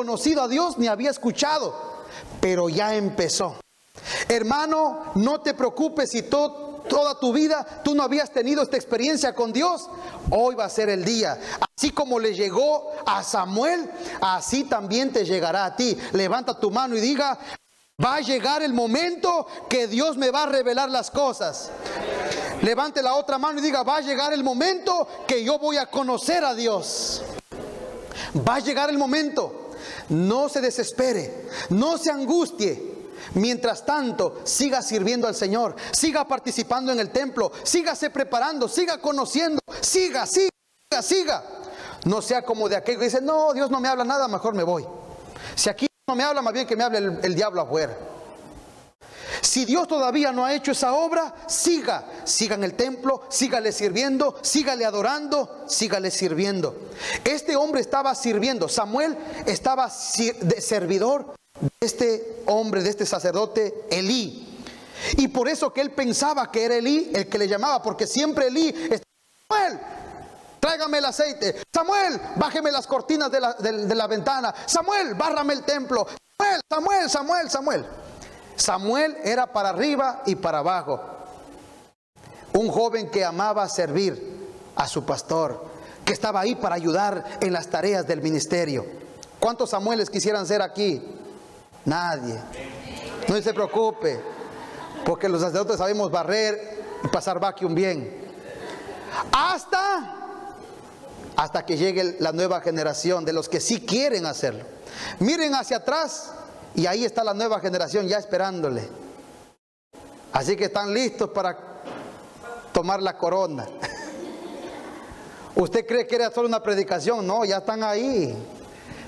conocido a Dios ni había escuchado, pero ya empezó. Hermano, no te preocupes si toda tu vida tú no habías tenido esta experiencia con Dios. Hoy va a ser el día. Así como le llegó a Samuel, así también te llegará a ti. Levanta tu mano y diga, va a llegar el momento que Dios me va a revelar las cosas. Levante la otra mano y diga, va a llegar el momento que yo voy a conocer a Dios. Va a llegar el momento. No se desespere, no se angustie. Mientras tanto, siga sirviendo al Señor, siga participando en el templo, sígase preparando, siga conociendo, siga, siga, siga. No sea como de aquel que dice, no, Dios no me habla nada, mejor me voy. Si aquí no me habla, más bien que me hable el, el diablo afuera. Si Dios todavía no ha hecho esa obra, siga, siga en el templo, sígale sirviendo, sígale adorando, sígale sirviendo. Este hombre estaba sirviendo, Samuel estaba de servidor de este hombre, de este sacerdote Elí. Y por eso que él pensaba que era Elí el que le llamaba, porque siempre Elí Samuel, tráigame el aceite. Samuel, bájeme las cortinas de la, de la ventana. Samuel, bárrame el templo. Samuel, Samuel, Samuel, Samuel. Samuel era para arriba y para abajo. Un joven que amaba servir a su pastor, que estaba ahí para ayudar en las tareas del ministerio. ¿Cuántos Samueles quisieran ser aquí? Nadie. No se preocupe, porque los sacerdotes sabemos barrer y pasar vacuum bien. Hasta hasta que llegue la nueva generación de los que sí quieren hacerlo. Miren hacia atrás y ahí está la nueva generación ya esperándole. Así que están listos para tomar la corona. ¿Usted cree que era solo una predicación? No, ya están ahí.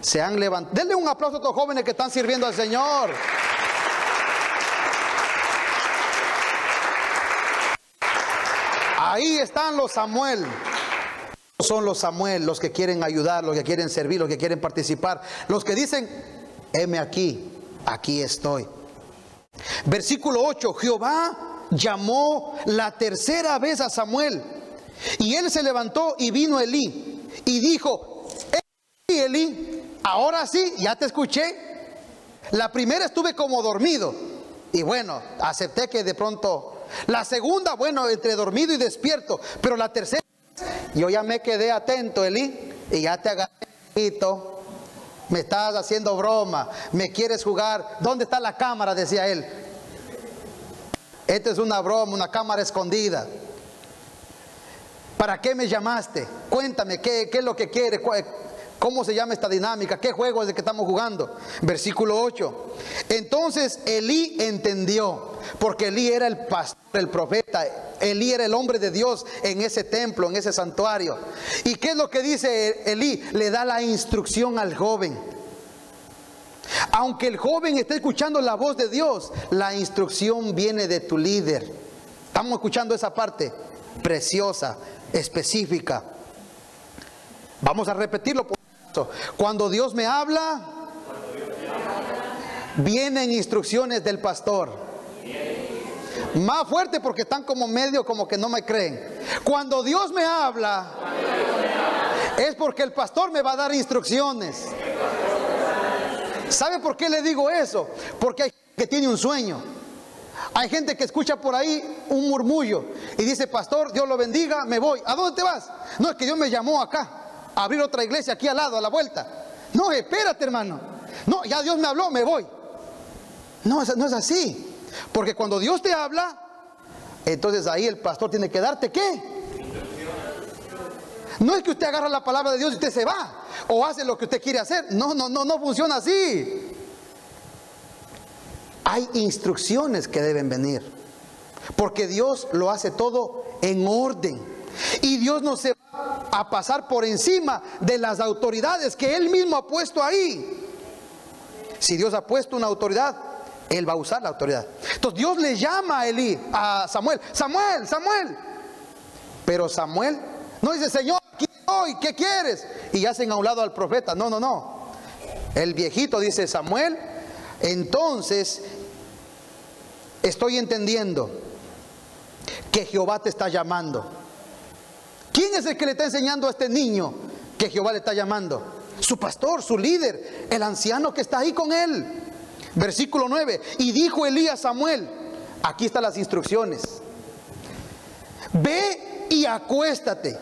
Se han levantado. Denle un aplauso a estos jóvenes que están sirviendo al Señor. Ahí están los Samuel. Son los Samuel los que quieren ayudar, los que quieren servir, los que quieren participar, los que dicen, heme aquí, aquí estoy. Versículo 8, Jehová llamó la tercera vez a Samuel y él se levantó y vino Elí y dijo, Elí, ahora sí, ya te escuché. La primera estuve como dormido y bueno, acepté que de pronto, la segunda, bueno, entre dormido y despierto, pero la tercera, yo ya me quedé atento, Elí, y ya te agarré me estás haciendo broma, me quieres jugar. ¿Dónde está la cámara? Decía él. Esta es una broma, una cámara escondida. ¿Para qué me llamaste? Cuéntame, ¿qué, qué es lo que quieres? ¿Cómo se llama esta dinámica? ¿Qué juego es el que estamos jugando? Versículo 8. Entonces Elí entendió, porque Elí era el pastor, el profeta, Elí era el hombre de Dios en ese templo, en ese santuario. ¿Y qué es lo que dice Elí? Le da la instrucción al joven. Aunque el joven esté escuchando la voz de Dios, la instrucción viene de tu líder. Estamos escuchando esa parte preciosa, específica. Vamos a repetirlo. Cuando Dios me habla, vienen instrucciones del pastor. Más fuerte porque están como medio como que no me creen. Cuando Dios me habla, es porque el pastor me va a dar instrucciones. ¿Sabe por qué le digo eso? Porque hay gente que tiene un sueño. Hay gente que escucha por ahí un murmullo y dice, pastor, Dios lo bendiga, me voy. ¿A dónde te vas? No, es que Dios me llamó acá abrir otra iglesia aquí al lado, a la vuelta. No, espérate, hermano. No, ya Dios me habló, me voy. No, no es así. Porque cuando Dios te habla, entonces ahí el pastor tiene que darte qué. No es que usted agarra la palabra de Dios y usted se va o hace lo que usted quiere hacer. No, no, no, no funciona así. Hay instrucciones que deben venir. Porque Dios lo hace todo en orden. Y Dios no se a pasar por encima de las autoridades que Él mismo ha puesto ahí. Si Dios ha puesto una autoridad, Él va a usar la autoridad. Entonces Dios le llama a Elí, a Samuel, Samuel, Samuel. Pero Samuel no dice, Señor, aquí estoy, ¿qué quieres? Y hacen a un lado al profeta. No, no, no. El viejito dice, Samuel, entonces estoy entendiendo que Jehová te está llamando. ¿Quién es el que le está enseñando a este niño que Jehová le está llamando? su pastor, su líder, el anciano que está ahí con él. Versículo 9. Y dijo Elías a Samuel, aquí están las instrucciones. Ve y acuéstate.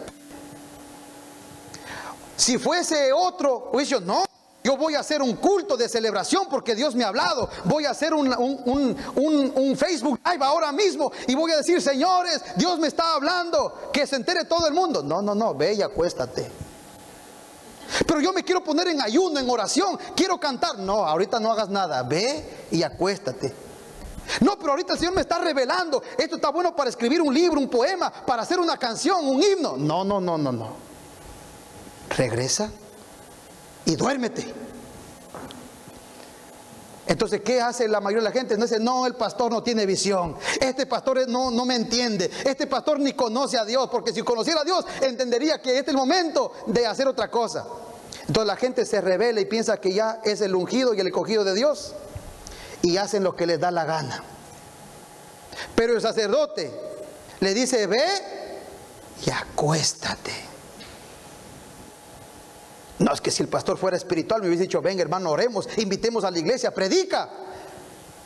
Si fuese otro juicio, no, yo voy a hacer un culto de celebración porque Dios me ha hablado. Voy a hacer un, un, Facebook Live ahora mismo y voy a decir, señores, Dios me está hablando, que se entere todo el mundo. No, no, no, ve y acuéstate. Pero yo me quiero poner en ayuno, en oración, quiero cantar. No, ahorita no hagas nada, ve y acuéstate. No, pero ahorita el Señor me está revelando. Esto está bueno para escribir un libro, un poema, para hacer una canción, un himno. No, no, no, no, no. Regresa y duérmete. Entonces, ¿qué hace la mayoría de la gente? No dice, no, el pastor no tiene visión. Este pastor no, no me entiende. Este pastor ni conoce a Dios. Porque si conociera a Dios, entendería que este es el momento de hacer otra cosa. Entonces la gente se revela y piensa que ya es el ungido y el escogido de Dios. Y hacen lo que les da la gana. Pero el sacerdote le dice, ve y acuéstate. No, es que si el pastor fuera espiritual me hubiese dicho, ven hermano, oremos, invitemos a la iglesia, predica,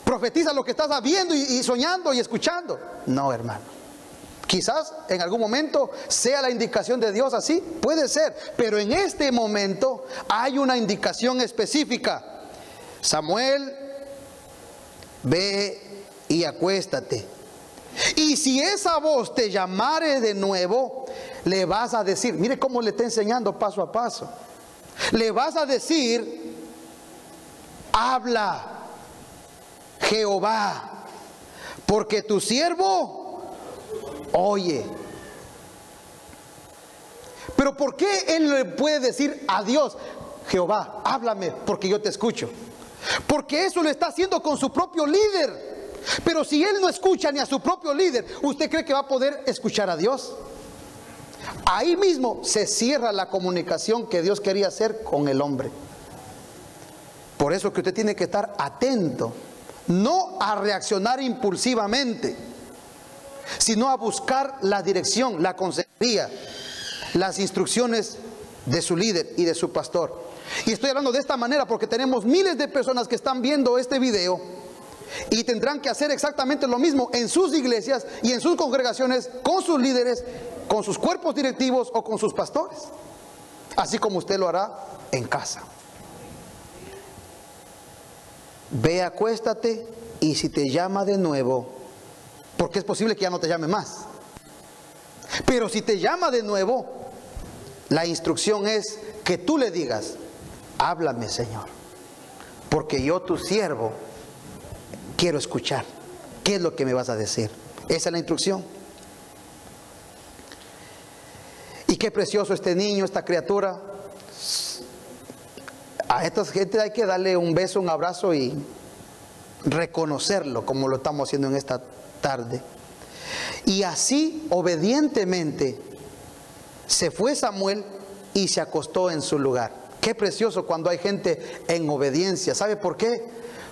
profetiza lo que estás viendo y, soñando y escuchando. No, hermano. Quizás en algún momento sea la indicación de Dios así, puede ser, pero en este momento hay una indicación específica. Samuel, ve y acuéstate. Y si esa voz te llamare de nuevo, le vas a decir, mire cómo le está enseñando paso a paso. Le vas a decir, habla Jehová, porque tu siervo oye. Pero ¿por qué él le puede decir a Dios, Jehová, háblame porque yo te escucho? Porque eso lo está haciendo con su propio líder. Pero si él no escucha ni a su propio líder, ¿usted cree que va a poder escuchar a Dios? Ahí mismo se cierra la comunicación que Dios quería hacer con el hombre. Por eso que usted tiene que estar atento, no a reaccionar impulsivamente, sino a buscar la dirección, la consejería, las instrucciones de su líder y de su pastor. Y estoy hablando de esta manera porque tenemos miles de personas que están viendo este video y tendrán que hacer exactamente lo mismo en sus iglesias y en sus congregaciones con sus líderes con sus cuerpos directivos o con sus pastores, así como usted lo hará en casa. Ve, acuéstate y si te llama de nuevo, porque es posible que ya no te llame más, pero si te llama de nuevo, la instrucción es que tú le digas, háblame Señor, porque yo tu siervo quiero escuchar. ¿Qué es lo que me vas a decir? Esa es la instrucción. Y qué precioso este niño, esta criatura. A esta gente hay que darle un beso, un abrazo y reconocerlo como lo estamos haciendo en esta tarde. Y así, obedientemente, se fue Samuel y se acostó en su lugar. Qué precioso cuando hay gente en obediencia. ¿Sabe por qué?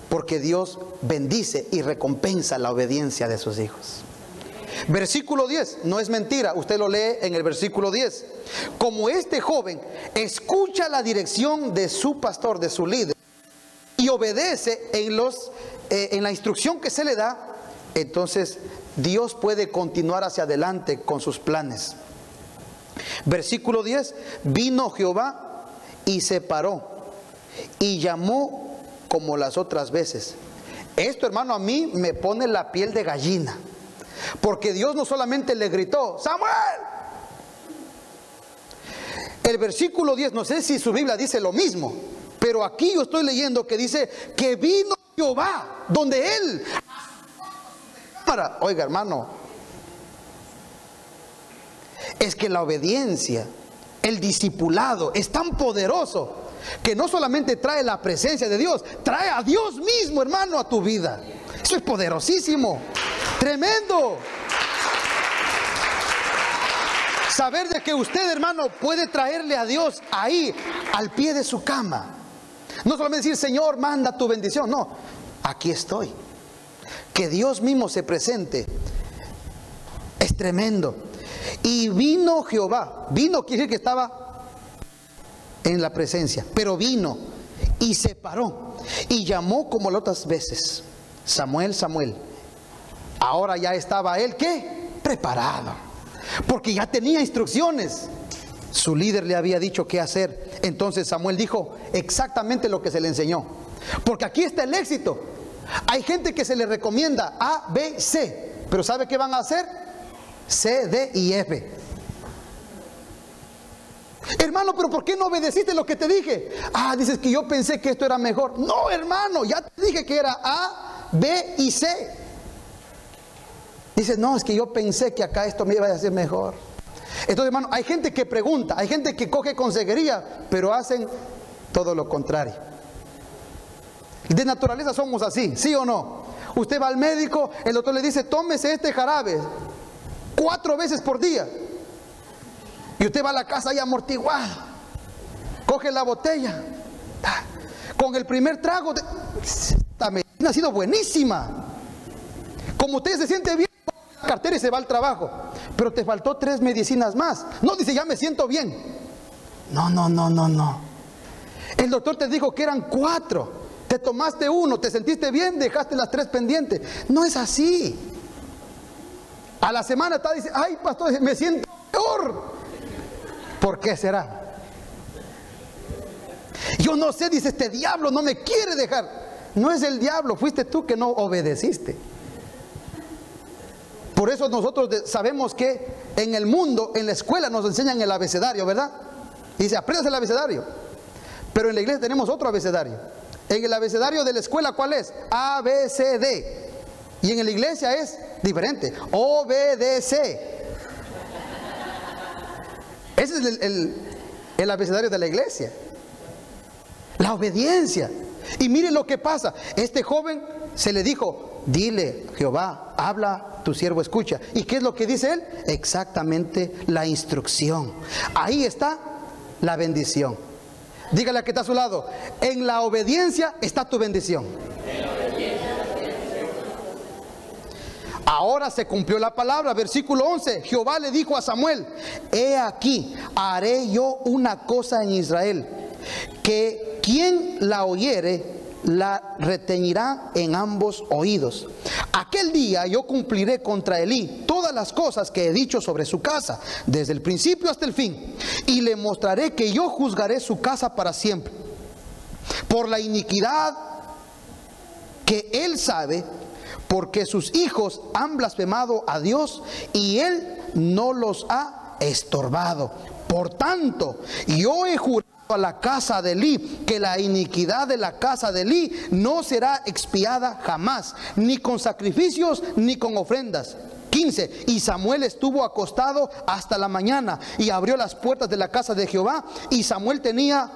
Porque Dios bendice y recompensa la obediencia de sus hijos. Versículo 10, no es mentira, usted lo lee en el versículo 10. Como este joven escucha la dirección de su pastor, de su líder, y obedece en, los, eh, en la instrucción que se le da, entonces Dios puede continuar hacia adelante con sus planes. Versículo 10, vino Jehová y se paró y llamó como las otras veces. Esto hermano a mí me pone la piel de gallina. Porque Dios no solamente le gritó, Samuel. El versículo 10, no sé si su Biblia dice lo mismo, pero aquí yo estoy leyendo que dice que vino Jehová, donde él... Oiga hermano, es que la obediencia, el discipulado es tan poderoso que no solamente trae la presencia de Dios, trae a Dios mismo, hermano, a tu vida. Eso es poderosísimo. Tremendo. Saber de que usted, hermano, puede traerle a Dios ahí, al pie de su cama. No solamente decir, Señor, manda tu bendición. No, aquí estoy. Que Dios mismo se presente. Es tremendo. Y vino Jehová. Vino quiere decir que estaba en la presencia, pero vino y se paró y llamó como las otras veces, Samuel, Samuel. Ahora ya estaba él, ¿qué? Preparado, porque ya tenía instrucciones. Su líder le había dicho qué hacer. Entonces Samuel dijo exactamente lo que se le enseñó. Porque aquí está el éxito. Hay gente que se le recomienda A, B, C. Pero ¿sabe qué van a hacer? C, D y F. Hermano, pero ¿por qué no obedeciste lo que te dije? Ah, dices que yo pensé que esto era mejor. No, hermano, ya te dije que era A, B y C. Dices, no, es que yo pensé que acá esto me iba a hacer mejor. Entonces, hermano, hay gente que pregunta, hay gente que coge consejería, pero hacen todo lo contrario. De naturaleza somos así, ¿sí o no? Usted va al médico, el doctor le dice, tómese este jarabe cuatro veces por día. Y usted va a la casa y amortiguado. Coge la botella. Con el primer trago, esta medicina ha sido buenísima. Como usted se siente bien, la cartera y se va al trabajo. Pero te faltó tres medicinas más. No dice, ya me siento bien. No, no, no, no, no. El doctor te dijo que eran cuatro. Te tomaste uno, te sentiste bien, dejaste las tres pendientes. No es así. A la semana está dice, ay pastor, me siento peor. ¿Por qué será? Yo no sé, dice este diablo, no me quiere dejar. No es el diablo, fuiste tú que no obedeciste. Por eso nosotros sabemos que en el mundo, en la escuela nos enseñan el abecedario, ¿verdad? Y dice, aprendas el abecedario. Pero en la iglesia tenemos otro abecedario. En el abecedario de la escuela, ¿cuál es? A, B, C, D. Y en la iglesia es diferente. O, B, D, C. Ese es el, el, abecedario de la iglesia. La obediencia. Y mire lo que pasa. Este joven se le dijo, dile, Jehová, habla, tu siervo escucha. ¿Y qué es lo que dice él? Exactamente la instrucción. Ahí está la bendición. Dígale a que está a su lado, en la obediencia está tu bendición. Ahora se cumplió la palabra, versículo 11. Jehová le dijo a Samuel, he aquí, haré yo una cosa en Israel, que quien la oyere la reteñirá en ambos oídos. Aquel día yo cumpliré contra Elí todas las cosas que he dicho sobre su casa, desde el principio hasta el fin, y le mostraré que yo juzgaré su casa para siempre. Por la iniquidad que él sabe, porque sus hijos han blasfemado a Dios y él no los ha estorbado. Por tanto, yo he jurado a la casa de Elí, que la iniquidad de la casa de Elí no será expiada jamás, ni con sacrificios ni con ofrendas. 15. Y Samuel estuvo acostado hasta la mañana y abrió las puertas de la casa de Jehová y Samuel tenía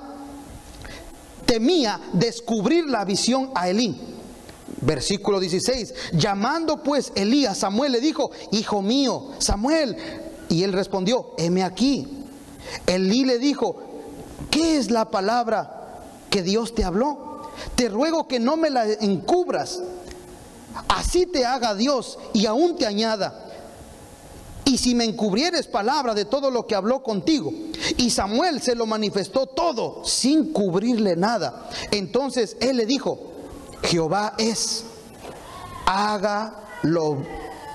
temía descubrir la visión a Elí. Versículo 16. Llamando pues Elí a Samuel le dijo, "Hijo mío, Samuel." Y él respondió, "Heme aquí." Elí le dijo, ¿Qué es la palabra que Dios te habló? Te ruego que no me la encubras. Así te haga Dios y aún te añada. Y si me encubrieres palabra de todo lo que habló contigo, y Samuel se lo manifestó todo sin cubrirle nada, entonces él le dijo, Jehová es, haga lo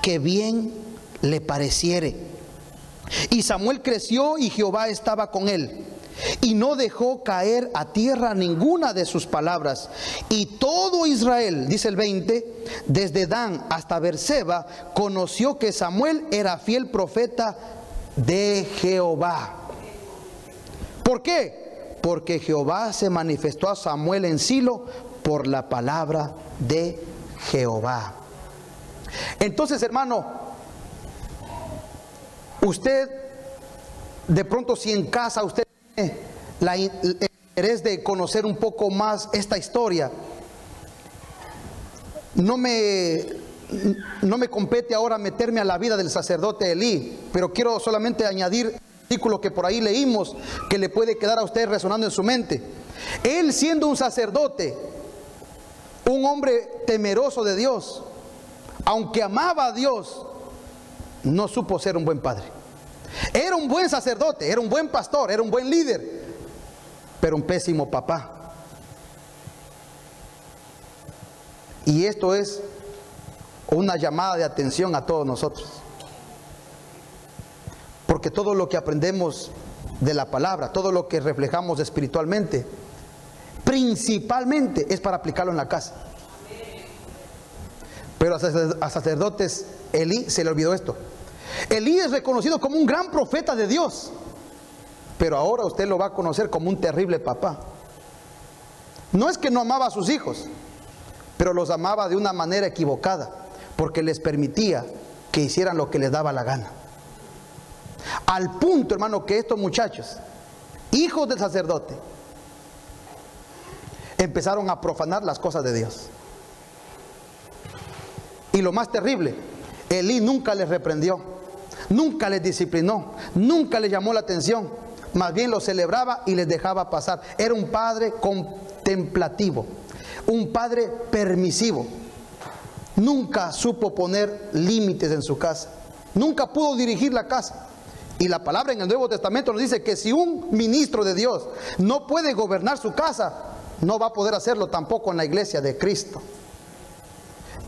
que bien le pareciere. Y Samuel creció y Jehová estaba con él y no dejó caer a tierra ninguna de sus palabras. Y todo Israel, dice el 20, desde Dan hasta Berseba, conoció que Samuel era fiel profeta de Jehová. ¿Por qué? Porque Jehová se manifestó a Samuel en Silo por la palabra de Jehová. Entonces, hermano, usted de pronto si en casa usted la, el interés de conocer un poco más esta historia. No me, no me compete ahora meterme a la vida del sacerdote Elí, pero quiero solamente añadir artículo que por ahí leímos que le puede quedar a usted resonando en su mente. Él siendo un sacerdote, un hombre temeroso de Dios, aunque amaba a Dios, no supo ser un buen padre. Era un buen sacerdote, era un buen pastor, era un buen líder. pero un pésimo papá. Y esto es una llamada de atención a todos nosotros. Porque todo lo que aprendemos de la palabra, todo lo que reflejamos espiritualmente, principalmente es para aplicarlo en la casa. Pero a sacerdotes Elí se le olvidó esto. Elí es reconocido como un gran profeta de Dios, pero ahora usted lo va a conocer como un terrible papá. No es que no amaba a sus hijos, pero los amaba de una manera equivocada, porque les permitía que hicieran lo que les daba la gana. Al punto, hermano, que estos muchachos, hijos del sacerdote, empezaron a profanar las cosas de Dios. Y lo más terrible, Elí nunca les reprendió, nunca les disciplinó, nunca les llamó la atención, más bien los celebraba y les dejaba pasar. Era un padre contemplativo, un padre permisivo. Nunca supo poner límites en su casa, nunca pudo dirigir la casa. Y la palabra en el Nuevo Testamento nos dice que si un ministro de Dios no puede gobernar su casa, no va a poder hacerlo tampoco en la iglesia de Cristo.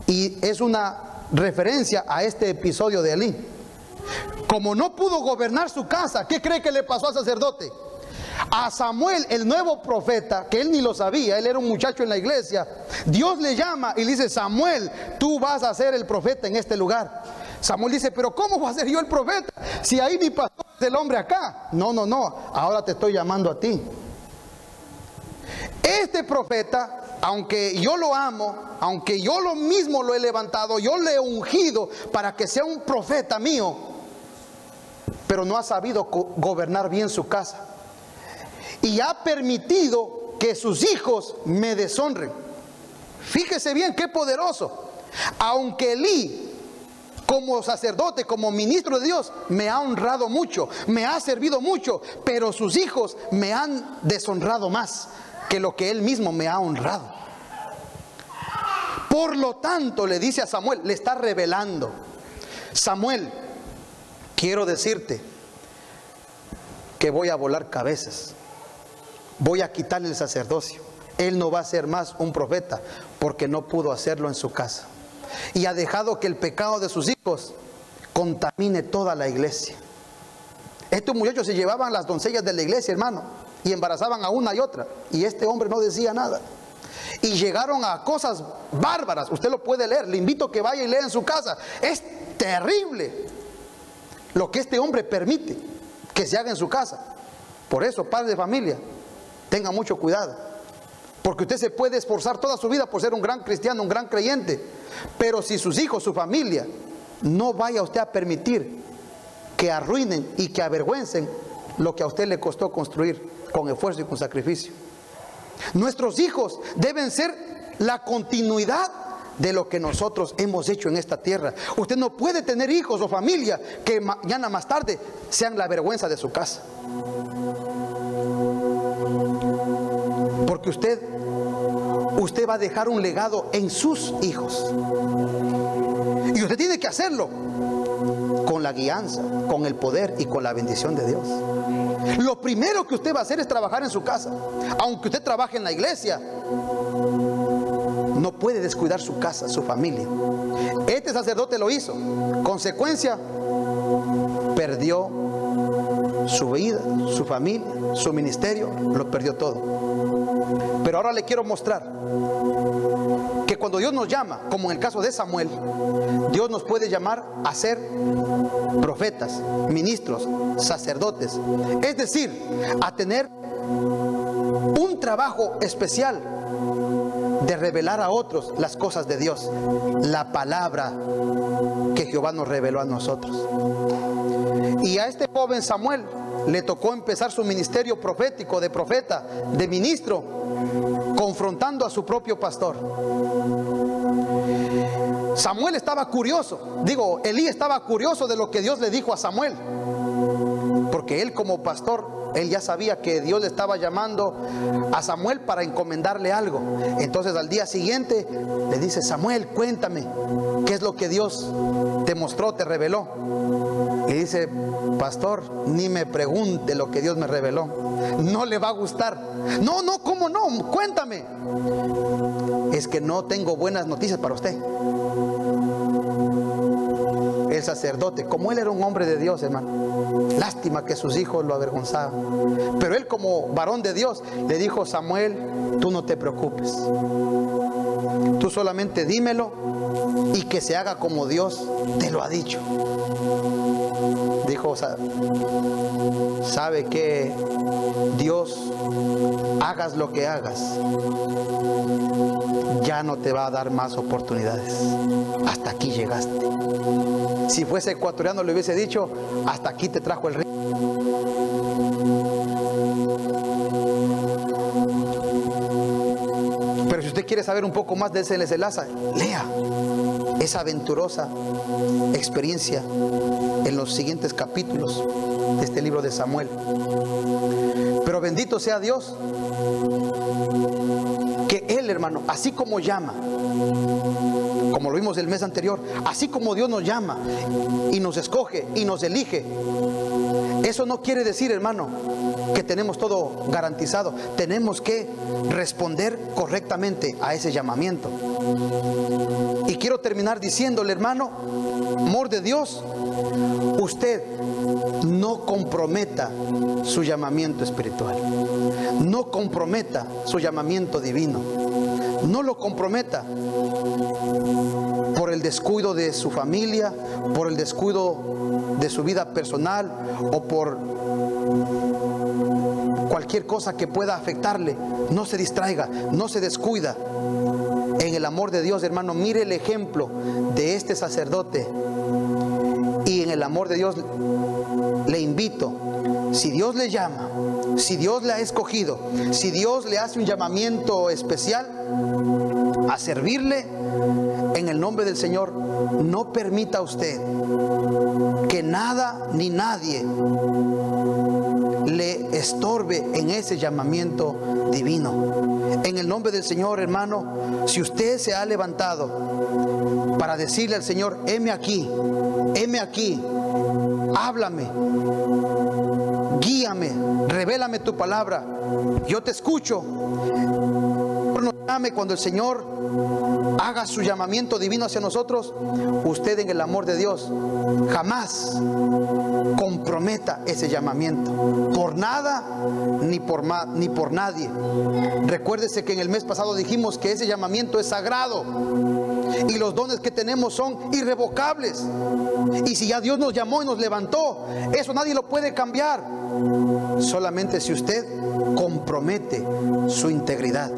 Y es una referencia a este episodio de Elí. Como no pudo gobernar su casa, ¿qué cree que le pasó al sacerdote? A Samuel, el nuevo profeta, que él ni lo sabía, él era un muchacho en la iglesia, Dios le llama y le dice, Samuel, tú vas a ser el profeta en este lugar. Samuel dice, pero ¿cómo voy a ser yo el profeta? Si ahí mi pastor es el hombre acá. No, no, no, ahora te estoy llamando a ti. Este profeta aunque yo lo amo, aunque yo lo mismo lo he levantado, yo le he ungido para que sea un profeta mío, pero no ha sabido gobernar bien su casa. Y ha permitido que sus hijos me deshonren. Fíjese bien qué poderoso. Aunque Elí, como sacerdote, como ministro de Dios, me ha honrado mucho, me ha servido mucho, pero sus hijos me han deshonrado más que lo que él mismo me ha honrado. Por lo tanto, le dice a Samuel, le está revelando, Samuel, quiero decirte que voy a volar cabezas, voy a quitarle el sacerdocio. Él no va a ser más un profeta porque no pudo hacerlo en su casa. Y ha dejado que el pecado de sus hijos contamine toda la iglesia. Estos muchachos se llevaban las doncellas de la iglesia, hermano, y embarazaban a una y otra. Y este hombre no decía nada y llegaron a cosas bárbaras. Usted lo puede leer, le invito a que vaya y lea en su casa. Es terrible lo que este hombre permite que se haga en su casa. Por eso, padre de familia, tenga mucho cuidado. Porque usted se puede esforzar toda su vida por ser un gran cristiano, un gran creyente. Pero si sus hijos, su familia, no vaya usted a permitir que arruinen y que avergüencen lo que a usted le costó construir con esfuerzo y con sacrificio. Nuestros hijos deben ser la continuidad de lo que nosotros hemos hecho en esta tierra. Usted no puede tener hijos o familia que mañana más tarde sean la vergüenza de su casa. Porque usted usted va a dejar un legado en sus hijos. Y usted tiene que hacerlo con la guianza, con el poder y con la bendición de Dios. Lo primero que usted va a hacer es trabajar en su casa. Aunque usted trabaje en la iglesia, no puede descuidar su casa, su familia. Este sacerdote lo hizo. Consecuencia, perdió su vida, su familia, su ministerio, lo perdió todo. Pero ahora le quiero mostrar que cuando Dios nos llama, como en el caso de Samuel, Dios nos puede llamar a ser profetas, ministros, sacerdotes. Es decir, a tener un trabajo especial de revelar a otros las cosas de Dios, la palabra que Jehová nos reveló a nosotros. Y a este joven Samuel le tocó empezar su ministerio profético de profeta, de ministro, confrontando a su propio pastor. Samuel estaba curioso, digo, Elí estaba curioso de lo que Dios le dijo a Samuel, porque él como pastor él ya sabía que Dios le estaba llamando a Samuel para encomendarle algo. Entonces al día siguiente le dice, Samuel, cuéntame, ¿qué es lo que Dios te mostró, te reveló? Y dice, pastor, ni me pregunte lo que Dios me reveló. no le va a gustar. No, no, ¿cómo no? Cuéntame. Es que no tengo buenas noticias para usted. El sacerdote, como él era un hombre de Dios, hermano, lástima que sus hijos lo avergonzaban. Pero él como varón de Dios le dijo, Samuel, tú no te preocupes. Tú solamente dímelo y que se haga como Dios te lo ha dicho. Dijo, sabe que Dios, hagas lo que hagas, ya no te va a dar más oportunidades. Hasta aquí llegaste. Si fuese ecuatoriano le hubiese dicho, hasta aquí te trajo el rey. Pero si usted quiere saber un poco más de ese desenlace, lea esa aventurosa experiencia en los siguientes capítulos de este libro de Samuel. Pero bendito sea Dios, que Él, hermano, así como llama, como lo vimos el mes anterior, así como Dios nos llama y nos escoge y nos elige, eso no quiere decir, hermano, que tenemos todo garantizado. Tenemos que responder correctamente a ese llamamiento. Y quiero terminar diciéndole, hermano, amor de Dios, usted no comprometa su llamamiento espiritual. No comprometa su llamamiento divino. No lo comprometa el descuido de su familia, por el descuido de su vida personal o por cualquier cosa que pueda afectarle. No se distraiga, no se descuida. En el amor de Dios, hermano, mire el ejemplo de este sacerdote. Y en el amor de Dios le invito, si Dios le llama, si Dios le ha escogido, si Dios le hace un llamamiento especial a servirle, en el nombre del Señor, no permita usted que nada ni nadie le estorbe en ese llamamiento divino. En el nombre del Señor, hermano, si usted se ha levantado para decirle al Señor, heme aquí, heme aquí, háblame, guíame, revélame tu palabra, yo te escucho. No cuando el Señor haga su llamamiento divino hacia nosotros, usted en el amor de Dios jamás comprometa ese llamamiento. Por nada ni por, ni por nadie. Recuérdese que en el mes pasado dijimos que ese llamamiento es sagrado y los dones que tenemos son irrevocables. Y si ya Dios nos llamó y nos levantó, eso nadie lo puede cambiar. Solamente si usted compromete su integridad,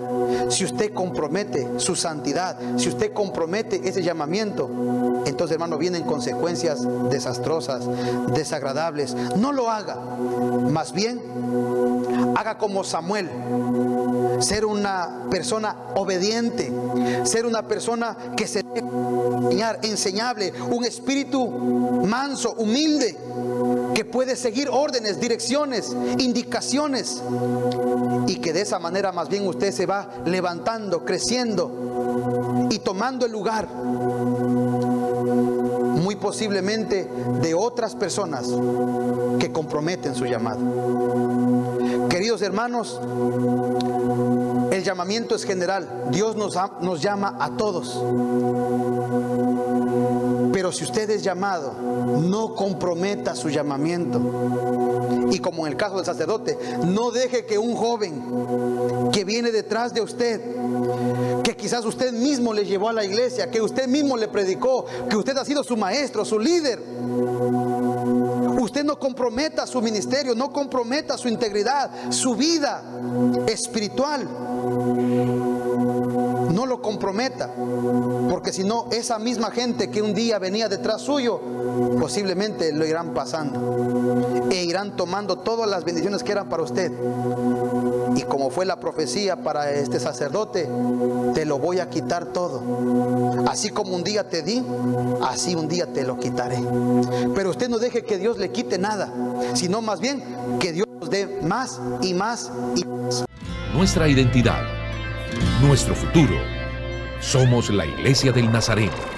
si usted compromete su santidad, si usted compromete ese llamamiento, entonces hermano vienen consecuencias desastrosas, desagradables. No lo haga, más bien haga como Samuel, ser una persona obediente, ser una persona que se enseñar, enseñable, un espíritu manso, humilde, que puede seguir órdenes, direcciones, indicaciones y que de esa manera más bien usted se va levantando, creciendo y tomando el lugar muy posiblemente de otras personas que comprometen su llamado. Queridos hermanos, el llamamiento es general. Dios nos, nos llama a todos. Pero si usted es llamado, no comprometa su llamamiento. Y como en el caso del sacerdote, no deje que un joven que viene detrás de usted, que quizás usted mismo le llevó a la iglesia, que usted mismo le predicó, que usted ha sido su maestro, su líder, usted no comprometa su ministerio, no comprometa su integridad, su vida espiritual no lo comprometa, porque si no, esa misma gente que un día venía detrás suyo, posiblemente lo irán pasando e irán tomando todas las bendiciones que eran para usted. Y como fue la profecía para este sacerdote, te lo voy a quitar todo. Así como un día te di, así un día te lo quitaré. Pero usted no deje que Dios le quite nada, sino más bien que Dios nos dé más y más y más. Nuestra identidad nuestro futuro. Somos la Iglesia del Nazareno.